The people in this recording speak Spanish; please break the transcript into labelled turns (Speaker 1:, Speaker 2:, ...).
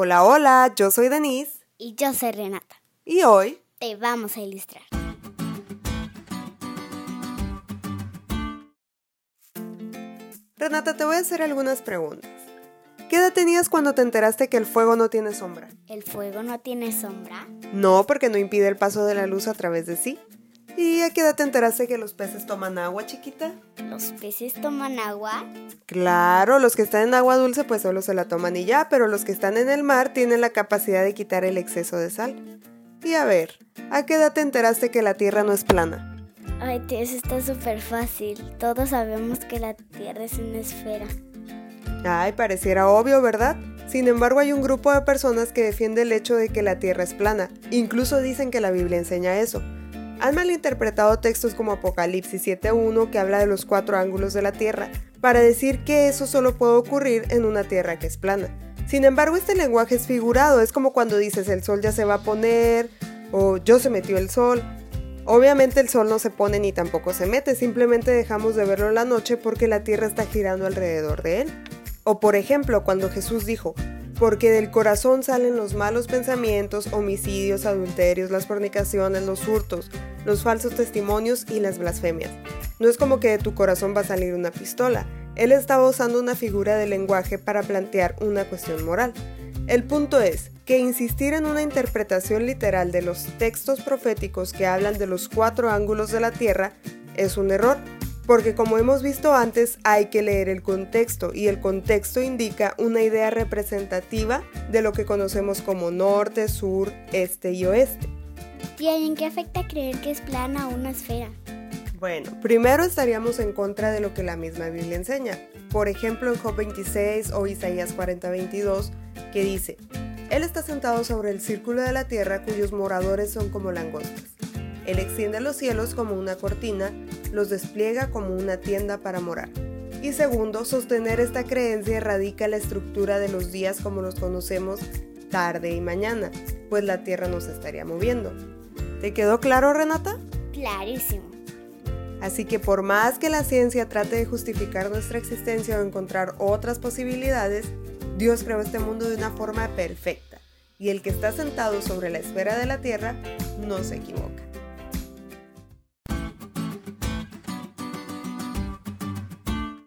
Speaker 1: Hola, hola, yo soy Denise.
Speaker 2: Y yo soy Renata.
Speaker 1: Y hoy
Speaker 2: te vamos a ilustrar.
Speaker 1: Renata, te voy a hacer algunas preguntas. ¿Qué edad tenías cuando te enteraste que el fuego no tiene sombra?
Speaker 2: ¿El fuego no tiene sombra?
Speaker 1: No, porque no impide el paso de la luz a través de sí. ¿Y a qué edad te enteraste que los peces toman agua, chiquita?
Speaker 2: ¿Los peces toman agua?
Speaker 1: Claro, los que están en agua dulce pues solo se la toman y ya, pero los que están en el mar tienen la capacidad de quitar el exceso de sal. Y a ver, ¿a qué edad te enteraste que la Tierra no es plana?
Speaker 2: Ay, tío, eso está súper fácil. Todos sabemos que la Tierra es una esfera.
Speaker 1: Ay, pareciera obvio, ¿verdad? Sin embargo, hay un grupo de personas que defiende el hecho de que la Tierra es plana. Incluso dicen que la Biblia enseña eso. Han malinterpretado textos como Apocalipsis 7.1 que habla de los cuatro ángulos de la Tierra, para decir que eso solo puede ocurrir en una Tierra que es plana. Sin embargo, este lenguaje es figurado, es como cuando dices el sol ya se va a poner o yo se metió el sol. Obviamente el sol no se pone ni tampoco se mete, simplemente dejamos de verlo en la noche porque la Tierra está girando alrededor de él. O por ejemplo, cuando Jesús dijo, porque del corazón salen los malos pensamientos, homicidios, adulterios, las fornicaciones, los hurtos, los falsos testimonios y las blasfemias. No es como que de tu corazón va a salir una pistola. Él estaba usando una figura de lenguaje para plantear una cuestión moral. El punto es que insistir en una interpretación literal de los textos proféticos que hablan de los cuatro ángulos de la Tierra es un error porque como hemos visto antes hay que leer el contexto y el contexto indica una idea representativa de lo que conocemos como norte, sur, este y oeste.
Speaker 2: ¿Y en qué afecta creer que es plana una esfera?
Speaker 1: Bueno, primero estaríamos en contra de lo que la misma Biblia enseña. Por ejemplo, en Job 26 o Isaías 40:22, que dice, Él está sentado sobre el círculo de la tierra cuyos moradores son como langostas. Él extiende los cielos como una cortina, los despliega como una tienda para morar. Y segundo, sostener esta creencia radica la estructura de los días como los conocemos tarde y mañana, pues la Tierra nos estaría moviendo. ¿Te quedó claro, Renata?
Speaker 2: Clarísimo.
Speaker 1: Así que por más que la ciencia trate de justificar nuestra existencia o encontrar otras posibilidades, Dios creó este mundo de una forma perfecta, y el que está sentado sobre la esfera de la Tierra no se equivoca.